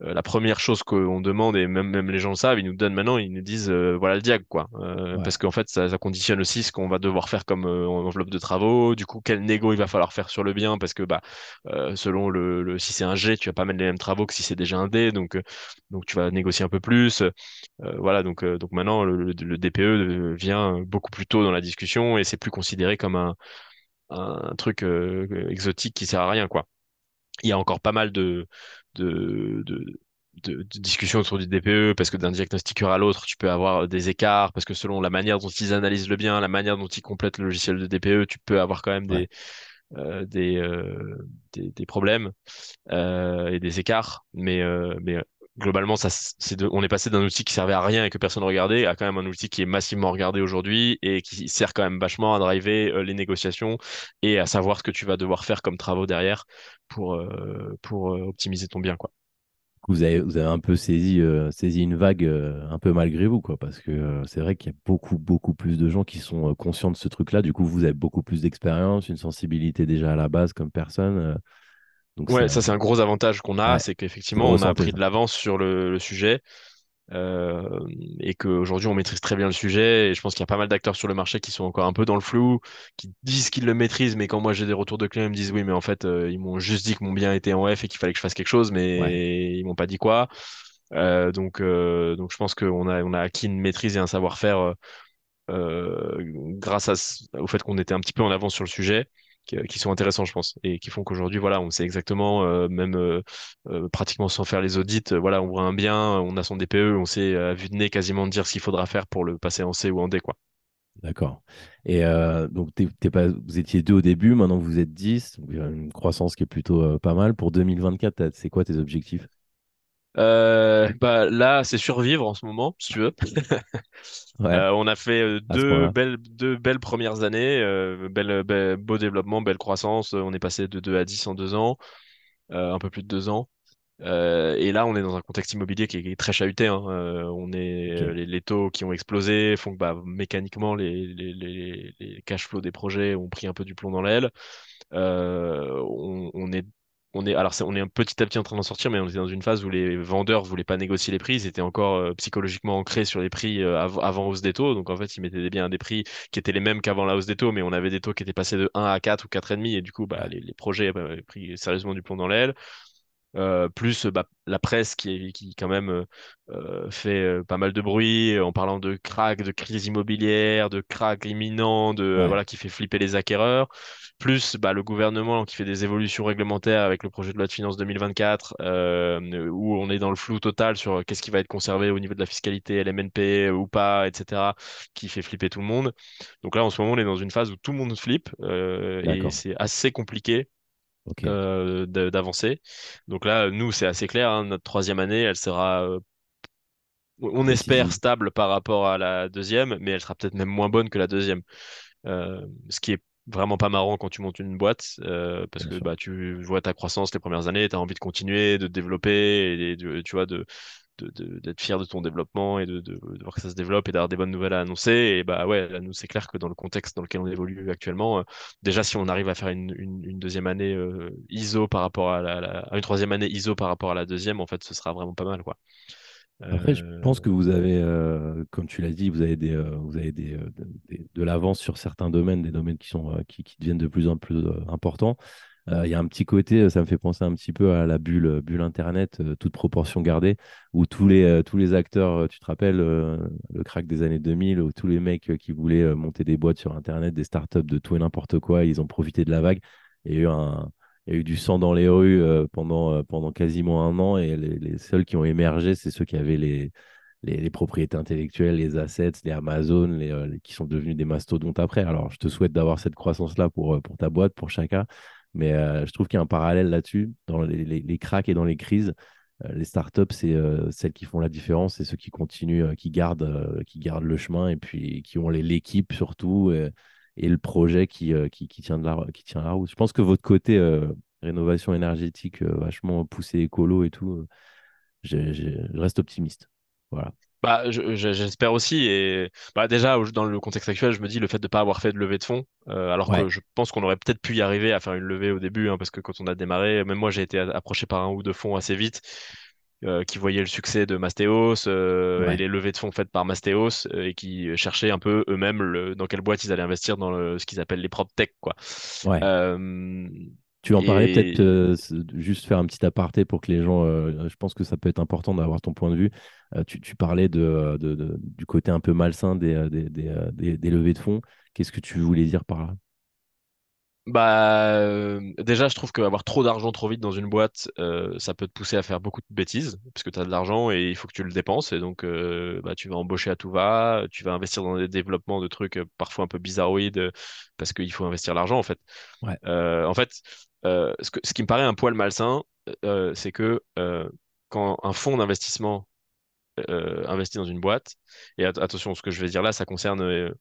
Speaker 4: la première chose qu'on demande, et même, même les gens le savent, ils nous donnent maintenant, ils nous disent euh, voilà le diag, quoi. Euh,
Speaker 3: Ouais.
Speaker 4: parce qu'en fait, ça, ça conditionne aussi ce qu'on va devoir faire comme euh, enveloppe de travaux, du coup, quel négo il va falloir faire sur le bien, parce que bah, euh, selon le, le si c'est un G, tu vas pas mettre les mêmes travaux que si c'est déjà un D, donc, euh, donc tu vas négocier un peu plus. Euh, voilà, donc, euh, donc maintenant, le, le- DPE vient beaucoup plus tôt dans la discussion et c'est plus considéré comme un, un truc euh, exotique qui sert à rien, quoi il y a encore pas mal de, de, de, de, de discussions autour du DPE parce que d'un diagnostiqueur à l'autre, tu peux avoir des écarts parce que selon la manière dont ils analysent le bien, la manière dont ils complètent le logiciel de DPE, tu peux avoir quand même
Speaker 3: Ouais.
Speaker 4: des, euh, des, euh, des, des problèmes euh, et des écarts. Mais, mais globalement, ça, de- on est passé d'un outil qui servait à rien et que personne regardait à quand même un outil qui est massivement regardé aujourd'hui et qui sert quand même vachement à driver euh, les négociations et à savoir ce que tu vas devoir faire comme travaux derrière pour, euh, pour euh, optimiser ton bien, quoi.
Speaker 3: Vous avez, vous avez un peu saisi, saisi une vague un peu malgré vous, quoi, parce que c'est vrai qu'il y a beaucoup, beaucoup plus de gens qui sont conscients de ce truc-là. Du coup, vous avez beaucoup plus d'expérience, une sensibilité déjà à la base comme personne. Donc
Speaker 4: Ouais,
Speaker 3: ça,
Speaker 4: c'est un gros avantage qu'on a,
Speaker 3: ouais,
Speaker 4: c'est qu'effectivement on a pris de l'avance sur le, le sujet euh, et qu'aujourd'hui on maîtrise très bien le sujet. Et je pense qu'il y a pas mal d'acteurs sur le marché qui sont encore un peu dans le flou, qui disent qu'ils le maîtrisent, mais quand moi j'ai des retours de clients, ils me disent oui, mais en fait euh, ils m'ont juste dit que mon bien était en F et qu'il fallait que je fasse quelque chose,
Speaker 3: Ouais,
Speaker 4: mais ils m'ont pas dit quoi. Euh, donc, donc je pense qu'on a, on a acquis une maîtrise et un savoir-faire grâce à, au fait qu'on était un petit peu en avance sur le sujet, qui, qui sont intéressants, je pense, et qui font qu'aujourd'hui, voilà, on sait exactement, euh, même euh, euh, pratiquement sans faire les audits, euh, voilà, on voit un bien, on a son DPE, on sait à vue de nez quasiment dire ce qu'il faudra faire pour le passer en C ou en D, quoi.
Speaker 3: d'accord. Et euh, donc, pas, vous étiez deux au début, maintenant vous êtes 10, donc il y a une croissance qui est plutôt euh, pas mal. Pour 2024, t'as- c'est quoi tes objectifs?
Speaker 4: Euh, bah là, c'est survivre en ce moment, si tu veux.
Speaker 3: Ouais,
Speaker 4: Euh, on a fait euh, deux belles, deux belles premières années, euh, belle, belle- beau développement, belle croissance. On est passé de 2 à 10 en deux ans, un peu plus de deux ans. Et là, on est dans un contexte immobilier qui est, très chahuté. hein. On est, les, les taux qui ont explosé font que bah, mécaniquement, les, les, les, les cash flows des projets ont pris un peu du plomb dans l'aile. On, on est, on est, alors c'est- on est un petit à petit en train d'en sortir, mais on était dans une phase où les vendeurs voulaient pas négocier les prix. Ils étaient encore euh, psychologiquement ancrés sur les prix euh, av- avant hausse des taux. Donc en fait, ils mettaient des biens à des prix qui étaient les mêmes qu'avant la hausse des taux, mais on avait des taux qui étaient passés de 1 à 4 ou 4,5 et du coup, bah, les, les projets bah, avaient pris sérieusement du plomb dans l'aile euh, plus bah, la presse qui, quand même euh, fait pas mal de bruit en parlant de crack, de crise immobilière, de crack imminent, de euh, voilà qui fait flipper les acquéreurs, plus bah, le gouvernement qui fait des évolutions réglementaires avec le projet de loi de finances 2024 euh, où on est dans le flou total sur qu'est-ce qui va être conservé au niveau de la fiscalité, LMNP ou pas, etc., qui fait flipper tout le monde. Donc là en ce moment on est dans une phase où tout le monde flippe euh, et c'est assez compliqué euh, d'avancer. Donc là, nous, c'est assez clair, hein, notre troisième année, elle sera, euh, on espère, stable par rapport à la deuxième, mais elle sera peut-être même moins bonne que la deuxième. Euh, ce qui est vraiment pas marrant quand tu montes une boîte, euh, parce
Speaker 3: Bien
Speaker 4: que
Speaker 3: sûr.
Speaker 4: bah, tu vois ta croissance les premières années, tu as envie de continuer, de te développer, et de, tu vois, de, de- de- d'être fier de ton développement et de, de, de voir que ça se développe et d'avoir des bonnes nouvelles à annoncer. Et bah ouais, là, nous, c'est clair que dans le contexte dans lequel on évolue actuellement, euh, déjà, si on arrive à faire une, une, une deuxième année euh, ISO par rapport à la, la- à une troisième année ISO par rapport à la deuxième, en fait, ce sera vraiment pas mal, quoi.
Speaker 3: Après, je
Speaker 4: Euh,
Speaker 3: pense que vous avez, euh, comme tu l'as dit, vous avez, des, euh, vous avez des, euh, de, des- de l'avance sur certains domaines, des domaines qui, sont, qui, qui deviennent de plus en plus importants. Il y a un petit côté, ça me fait penser un petit peu à la bulle, bulle Internet, toute proportion gardée, où tous les, tous les acteurs, tu te rappelles, le crack des années 2000, où tous les mecs qui voulaient monter des boîtes sur Internet, des startups de tout et n'importe quoi, ils ont profité de la vague. Il y a eu un, il y a eu du sang dans les rues euh, pendant, euh, pendant quasiment un an, et les, seuls qui ont émergé, c'est ceux qui avaient les les, propriétés intellectuelles, les assets, les Amazon, euh, les- qui sont devenus des mastodontes après. Alors, je te souhaite d'avoir cette croissance-là pour, pour ta boîte, pour chacun. Mais je trouve qu'il y a un parallèle là-dessus, dans les, cracks et dans les crises. Les startups, c'est celles qui font la différence, c'est ceux qui continuent, qui gardent, qui gardent le chemin et puis qui ont l'équipe surtout et le projet qui, euh, qui, qui tient de la, qui tient la route. Je pense que votre côté euh, rénovation énergétique, euh, vachement poussé écolo et tout, je reste optimiste. Voilà.
Speaker 4: Bah, je- je- j'espère aussi. Et bah, déjà, dans le contexte actuel, je me dis le fait de ne pas avoir fait de levée de fonds, euh, alors
Speaker 3: Ouais,
Speaker 4: que je pense qu'on aurait peut-être pu y arriver à faire une levée au début, hein, parce que quand on a démarré, même moi, j'ai été approché par un ou deux fonds assez vite, qui voyaient le succès de Mastéos euh, et les levées de fonds faites par Mastéos, euh, et qui cherchaient un peu eux-mêmes le- dans quelle boîte ils allaient investir dans le- ce qu'ils appellent les prop tech, quoi.
Speaker 3: ouais.
Speaker 4: Euh,
Speaker 3: Tu en parlais peut-être euh, juste faire un petit aparté pour que les gens, euh, je pense que ça peut être important d'avoir ton point de vue. Euh, tu, tu parlais de, euh, de- de- du côté un peu malsain des, euh, des, des, euh, des- des levées de fonds. Qu'est-ce que tu voulais dire par là?
Speaker 4: Bah, euh, déjà, je trouve qu'avoir trop d'argent trop vite dans une boîte, euh, ça peut te pousser à faire beaucoup de bêtises, parce que tu as de l'argent et il faut que tu le dépenses, et donc euh, bah, tu vas embaucher à tout va, tu vas investir dans des développements de trucs euh, parfois un peu bizarroïdes, euh, parce qu'il faut investir l'argent, en fait.
Speaker 3: Ouais,
Speaker 4: Euh, en fait, euh, ce que- ce qui me paraît un poil malsain, euh, c'est que euh, quand un fonds d'investissement euh, investit dans une boîte. Et at- attention, ce que je vais dire là, ça concerne euh,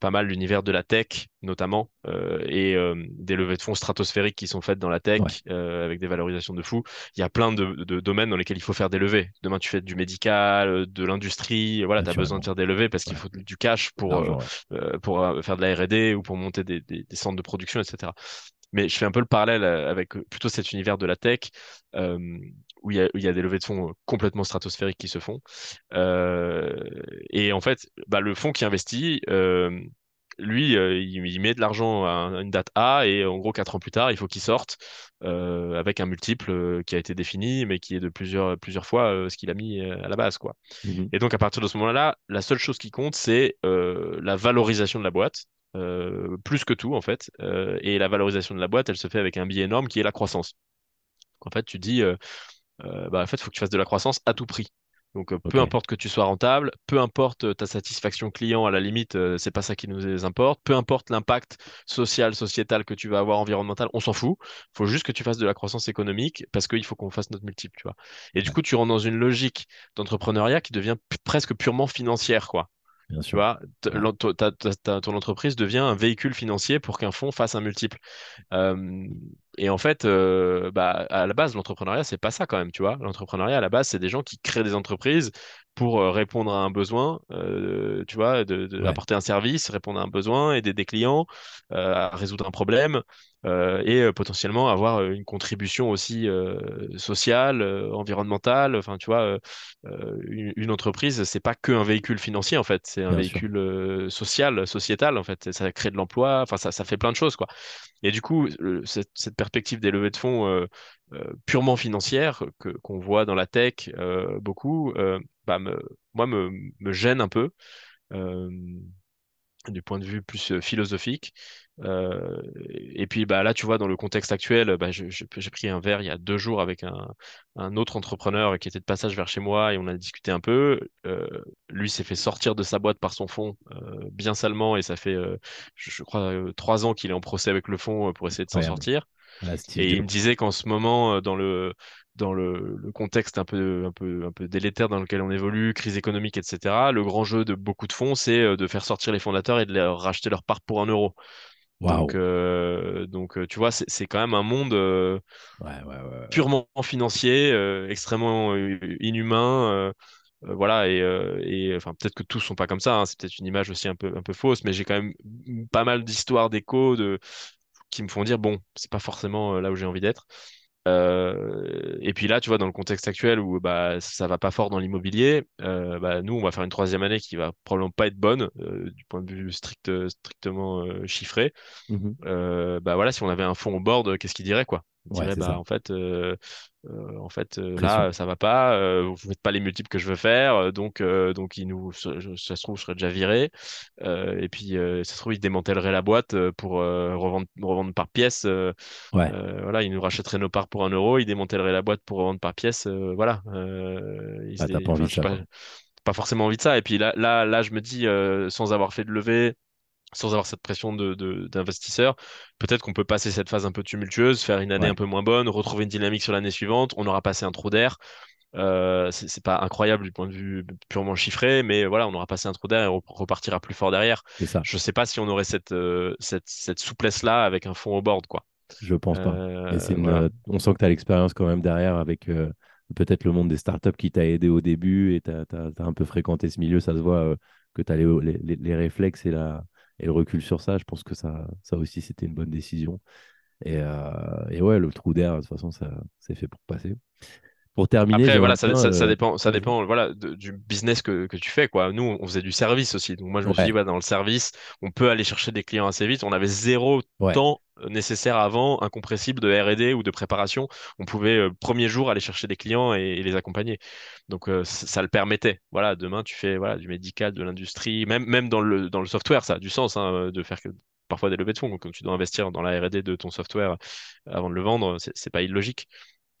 Speaker 4: pas mal l'univers de la tech, notamment, euh, et euh, des levées de fonds stratosphériques qui sont faites dans la tech,
Speaker 3: Ouais.
Speaker 4: avec des valorisations de fou. Il y a plein de, de domaines dans lesquels il faut faire des levées. Demain, tu fais du médical, de l'industrie, voilà, tu as besoin de faire des levées parce qu'il
Speaker 3: Ouais.
Speaker 4: faut du cash pour,
Speaker 3: ouais.
Speaker 4: pour faire de la R&D ou pour monter des, des- des centres de production, etc. Mais je fais un peu le parallèle avec plutôt cet univers de la tech euh, où il y a, y des levées de fonds euh, complètement stratosphériques qui se font. Euh, et en fait, bah, le fonds qui investit, euh, lui, euh, il, met de l'argent à une date A et en gros, quatre ans plus tard, il faut qu'il sorte euh, avec un multiple euh, qui a été défini, mais qui est de plusieurs, plusieurs fois ce qu'il a mis à la base, quoi.
Speaker 3: Mhm.
Speaker 4: Et donc, à partir de ce moment-là, la seule chose qui compte, c'est la valorisation de la boîte, plus que tout, en fait. Et la valorisation de la boîte, elle se fait avec un biais énorme qui est la croissance. En fait, tu dis, bah, en fait, il faut que tu fasses de la croissance à tout prix. Donc, euh, peu importe que tu sois rentable, peu importe euh, ta satisfaction client, à la limite, euh, c'est pas ça qui nous importe, peu importe l'impact social, sociétal que tu vas avoir, environnemental, on s'en fout. faut juste que tu fasses de la croissance économique parce qu'il faut qu'on fasse notre multiple, tu vois. Et du coup, tu rentres dans une logique d'entrepreneuriat qui devient presque purement financière, quoi.
Speaker 3: Bien
Speaker 4: Tu vois, t- ton entreprise devient un véhicule financier pour qu'un fonds fasse un multiple. Euh, et en fait, euh, bah, à la base, l'entrepreneuriat, c'est pas ça quand même, tu vois. L'entrepreneuriat, à la base, c'est des gens qui créent des entreprises pour euh, répondre à un besoin, euh, tu vois, de, de-
Speaker 3: Ouais.
Speaker 4: apporter un service, répondre à un besoin, aider des clients euh, à résoudre un problème euh, et euh, potentiellement avoir euh, une contribution aussi sociale, environnementale. Enfin, tu vois, une, une entreprise, c'est pas que un véhicule financier en fait, c'est un
Speaker 3: Bien
Speaker 4: véhicule social, sociétal en fait. Ça crée de l'emploi, enfin ça, ça fait plein de choses quoi. Et du coup, le- cette, cette perspective des levées de fonds purement financières que qu'on voit dans la tech euh, beaucoup, euh, bah, me, moi me, me gêne un peu. Euh, du point de vue plus euh, philosophique. Euh, et puis bah, là, tu vois, dans le contexte actuel, bah, j'ai pris un verre il y a deux jours avec un, un autre entrepreneur qui était de passage vers chez moi et on a discuté un peu. Euh, lui s'est fait sortir de sa boîte par son fonds euh, bien salement et ça fait, je, je crois, trois ans qu'il est en procès avec le fonds pour essayer de s'en sortir. Et il me disait qu'en ce moment, dans le, dans le, le contexte un peu, un peu, un peu délétère dans lequel on évolue, crise économique, etc., le grand jeu de beaucoup de fonds, c'est euh, de faire sortir les fondateurs et de leur racheter leur part pour un euro. Donc, euh, donc euh, tu vois, c'est quand même un monde euh,
Speaker 3: Ouais, ouais, ouais. ouais.
Speaker 4: purement financier, euh, extrêmement inhumain. voilà, et, et enfin, peut-être que tous sont pas comme ça, hein, c'est peut-être une image aussi un peu, un peu fausse, mais j'ai quand même pas mal d'histoires d'échos de, qui me font dire, bon, c'est pas forcément là où j'ai envie d'être. Euh, et puis là, tu vois, dans le contexte actuel où bah, ça va pas fort dans l'immobilier, euh, bah, nous, on va faire une troisième année qui va probablement pas être bonne euh, du point de vue strict, strictement chiffré. Euh, bah voilà, si on avait un fonds au board, qu'est-ce qu'il dirait quoi? Il
Speaker 3: Ouais,
Speaker 4: dirait bah en fait, euh, en fait euh, là ça va pas, euh, vous faites pas les multiples que je veux faire, donc donc il nous, ça, se trouve je serais déjà viré, et puis ça se trouve il démantèlerait la boîte pour revendre revendre par pièce.
Speaker 3: Ouais.
Speaker 4: voilà, il nous rachèterait nos parts pour un euro, il démantèlerait la boîte pour revendre par pièce. voilà. Il
Speaker 3: Ah,
Speaker 4: dé-
Speaker 3: pas envie de ça,
Speaker 4: pas, forcément envie de ça. Et puis là, là, là, je me dis, sans avoir fait de levée, sans avoir cette pression de, de- d'investisseurs, peut-être qu'on peut passer cette phase un peu tumultueuse, faire une année
Speaker 3: Ouais.
Speaker 4: un peu moins bonne, retrouver une dynamique sur l'année suivante. On aura passé un trou d'air. Euh, c'est pas incroyable du point de vue purement chiffré, mais voilà, on aura passé un trou d'air et on repartira plus fort derrière.
Speaker 3: Ça.
Speaker 4: Je sais pas si on aurait cette, euh, cette, cette souplesse-là avec un fond au board, quoi.
Speaker 3: Je pense pas.
Speaker 4: Euh,
Speaker 3: Et c'est une,
Speaker 4: voilà.
Speaker 3: euh, on sent que tu as l'expérience quand même derrière avec peut-être le monde des startups qui t'a aidé au début et tu as, un peu fréquenté ce milieu. Ça se voit que tu as les, les- les- les réflexes et, la, et le recul sur ça. Je pense que ça, aussi, c'était une bonne décision. Et, euh, et ouais, le trou d'air, de toute façon, ça, c'est fait pour passer. Pour terminer,
Speaker 4: Après, voilà, ça, ça, ça
Speaker 3: euh,
Speaker 4: dépend, ça dépend, voilà, de- du business que, que tu fais, quoi. Nous, on faisait du service aussi. Donc, moi, je me suis dit, ouais, dans le service, on peut aller chercher des clients assez vite. On avait zéro
Speaker 3: Ouais.
Speaker 4: temps nécessaire avant, incompressible de R&D ou de préparation. On pouvait, euh, premier jour, aller chercher des clients et, et les accompagner. Donc, euh, ça, le permettait. Voilà, demain, tu fais, voilà, du médical, de l'industrie, même, même dans le, dans le software, ça a du sens, hein, de faire que, parfois des levées de fonds. Donc, quand tu dois investir dans la R&D de ton software avant de le vendre, c'est pas illogique.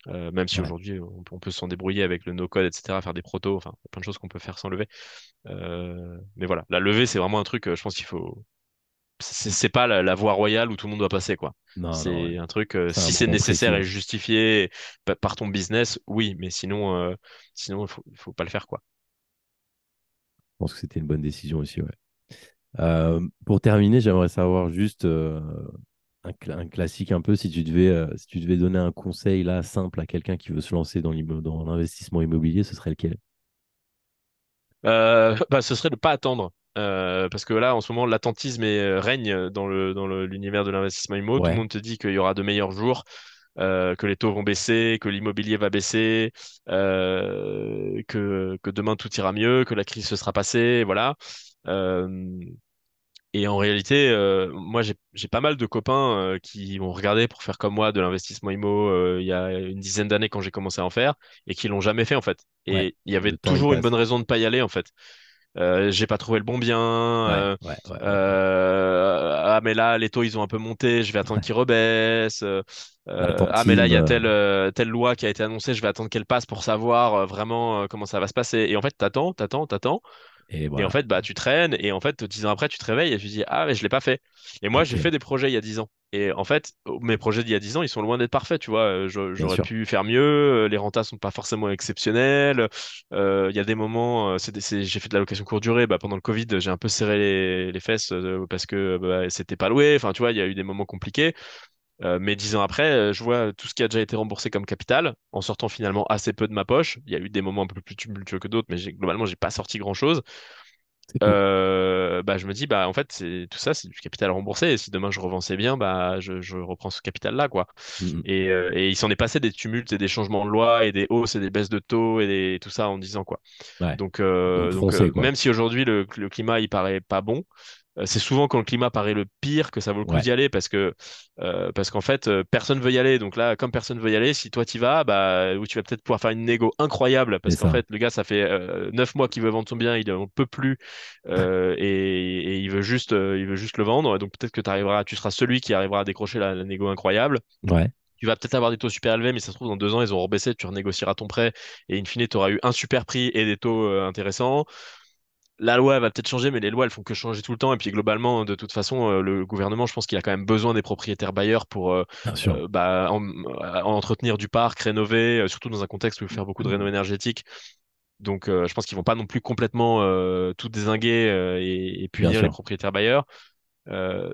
Speaker 4: Euh, même si
Speaker 3: Ouais.
Speaker 4: aujourd'hui on, on peut s'en débrouiller avec le no-code, etc., faire des protos, enfin, il y a plein de choses qu'on peut faire sans lever. Euh, mais voilà, la levée, c'est vraiment un truc, euh, je pense qu'il faut, c'est pas la, la voie royale où tout le monde doit passer, quoi. C'est
Speaker 3: ouais.
Speaker 4: un truc, euh, si c'est nécessaire et justifié pa- par ton business, oui, mais sinon, sinon, il faut, faut pas le faire, quoi.
Speaker 3: Je pense que c'était une bonne décision aussi, ouais. Pour terminer, j'aimerais savoir juste un, cla- un classique un peu, si tu devais, euh, si tu devais donner un conseil là simple à quelqu'un qui veut se lancer dans l'investissement immobilier, ce serait lequel?
Speaker 4: Euh, bah, ce serait de pas attendre. Euh, parce que là, en ce moment, l'attentisme règne dans le, dans le- l'univers de l'investissement immo. Tout le monde te dit qu'il y aura de meilleurs jours, euh, que les taux vont baisser, que l'immobilier va baisser, euh, que, que demain tout ira mieux, que la crise se sera passée, voilà. Et en réalité, euh, moi, j'ai, j'ai pas mal de copains euh, qui ont regardé pour faire comme moi de l'investissement immo euh, il y a une dizaine d'années quand j'ai commencé à en faire et qui l'ont jamais fait en fait.
Speaker 3: ouais.
Speaker 4: Et il y avait toujours une bonne raison de pas y aller en fait. Euh, j'ai pas trouvé le bon bien.
Speaker 3: Ouais,
Speaker 4: euh,
Speaker 3: ouais, ouais, ouais.
Speaker 4: euh, ah mais là les taux ils ont un peu monté, je vais attendre qu'ils rebaissent. ah mais là il y a telle telle loi qui a été annoncée, je vais attendre qu'elle passe pour savoir vraiment comment ça va se passer. Et en fait t'attends, t'attends, t'attends.
Speaker 3: et
Speaker 4: Et en fait, bah, tu traînes, et en fait, dix ans après, tu te réveilles et tu te dis, ah, mais je l'ai pas fait. Et moi, j'ai fait des projets il y a dix ans. Et en fait, oh, mes projets d'il y a dix ans, ils sont loin d'être parfaits, tu vois. Euh, J'aurais pu faire mieux, euh, les rentas sont pas forcément exceptionnels. Euh, Il y a des moments, j'ai fait de la location courte durée, bah, pendant le Covid, j'ai un peu serré les, les fesses parce que bah, c'était pas loué. Enfin, tu vois, il y a eu des moments compliqués. Euh, mais dix ans après, je vois tout ce qui a déjà été remboursé comme capital, en sortant finalement assez peu de ma poche. Il y a eu des moments un peu plus tumultueux que d'autres, mais globalement, j'ai pas sorti grand-chose. Euh, bah, je me dis, bah, en fait, c'est, tout ça, c'est du capital remboursé. Et si demain je revends c'est bien, bah, je, je reprends ce capital-là, quoi. Et, euh, et il s'en est passé des tumultes et des changements de loi et des hausses et des baisses de taux et des- tout ça en 10 ans, quoi.
Speaker 3: Ouais.
Speaker 4: Donc, euh,
Speaker 3: Donc
Speaker 4: donc euh,
Speaker 3: quoi.
Speaker 4: même si aujourd'hui le, le climat il paraît pas bon, c'est souvent quand le climat paraît le pire que ça vaut le coup
Speaker 3: Ouais,
Speaker 4: d'y aller parce que euh, parce qu'en fait euh, personne veut y aller. Donc là, comme personne veut y aller, si toi t'y vas, bah tu vas peut-être pouvoir faire une négo incroyable parce qu'en fait le gars ça fait euh, neuf mois qu'il veut vendre son bien, il en peut plus euh, et, et il veut juste euh, il veut juste le vendre. Donc peut-être que tu arriveras, tu seras celui qui arrivera à décrocher la, la négo incroyable.
Speaker 3: Ouais,
Speaker 4: Tu vas peut-être avoir des taux super élevés, mais ça se trouve, dans deux ans, ils auront rebaissé, tu renégocieras ton prêt, et in fine, tu auras eu un super prix et des taux euh, intéressants. La loi, va peut-être changer, mais les lois, elles font que changer tout le temps. Et puis, globalement, de toute façon, euh, le gouvernement, je pense qu'il a quand même besoin des propriétaires bailleurs pour euh, euh, bah, en- entretenir du parc, rénover, surtout dans un contexte où il faut faire beaucoup de réno énergétique. Donc, euh, je pense qu'ils vont pas non plus complètement tout dézinguer euh, et, et punir les propriétaires bailleurs.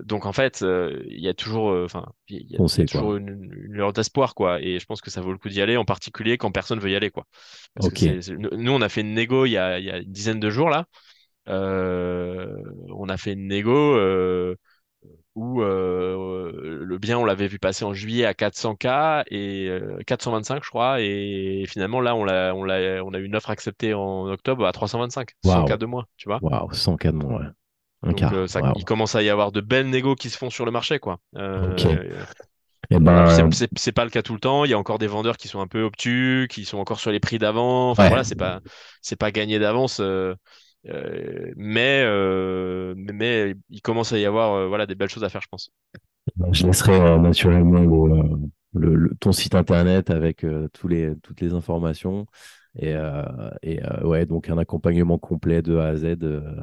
Speaker 4: Donc en fait, il y a toujours, enfin, il y, a il y a
Speaker 3: Foncez, quoi.
Speaker 4: toujours une, une lueur d'espoir, quoi. Et je pense que ça vaut le coup d'y aller, en particulier quand personne veut y aller, quoi. Parce que nous, on a fait une négo il y a, il y a une dizaine de jours là. Euh, on a fait une négo euh, où euh, le bien, on l'avait vu passer en juillet à 400K et euh, 425, je crois. Et finalement, là, on l'a, on l'a, on a eu une offre acceptée en octobre à 325, 100K
Speaker 3: Waouh.
Speaker 4: de moins, tu vois.
Speaker 3: Waouh, 100 cas de moins, ouais. Un
Speaker 4: Donc, euh, ça, il commence à y avoir de belles négos qui se font sur le marché, quoi. Euh,
Speaker 3: Eh ben,
Speaker 4: c'est c'est pas le cas tout le temps. Il y a encore des vendeurs qui sont un peu obtus, qui sont encore sur les prix d'avant. Enfin
Speaker 3: ouais.
Speaker 4: voilà, c'est pas c'est pas gagné d'avance. euh, euh, mais, euh, mais mais il commence à y avoir euh, voilà des belles choses à faire, je pense.
Speaker 3: Je laisserai naturellement le, ton site internet avec tous les, toutes les informations. Et, et ouais, donc un accompagnement complet de A à Z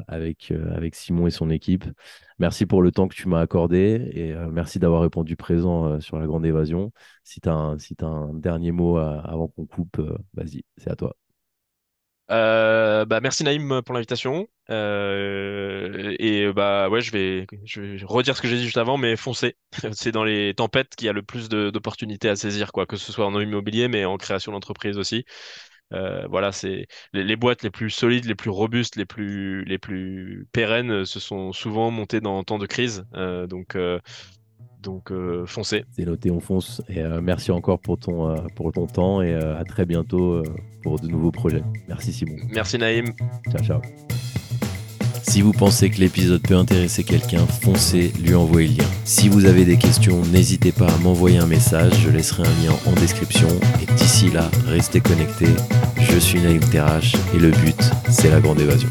Speaker 3: avec, avec Simon et son équipe. Merci pour le temps que tu m'as accordé et merci d'avoir répondu présent sur la grande évasion. Si tu as si t'as un dernier mot avant qu'on coupe, vas-y, c'est à toi.
Speaker 4: Euh, bah merci Naïm pour l'invitation. Euh, et bah ouais, je vais je vais redire ce que j'ai dit juste avant, mais foncez. C'est dans les tempêtes qu'il y a le plus d'opportunités à saisir, quoi, que ce soit en immobilier, mais en création d'entreprise aussi. Euh, voilà, c'est les, boîtes les plus solides, les plus robustes, les plus les plus pérennes euh, se sont souvent montées dans temps de crise. Euh, donc euh, donc euh, foncez.
Speaker 3: C'est noté, on fonce. Et euh, merci encore pour ton, euh, pour ton temps et à très bientôt pour de nouveaux projets. Merci Simon.
Speaker 4: Merci Naïm.
Speaker 3: Ciao, ciao. Si vous pensez que l'épisode peut intéresser quelqu'un, foncez, lui envoyez le lien. Si vous avez des questions, n'hésitez pas à m'envoyer un message, je laisserai un lien en description. Et d'ici là, restez connectés. Je suis Naïm Terrache et le but, c'est la grande évasion.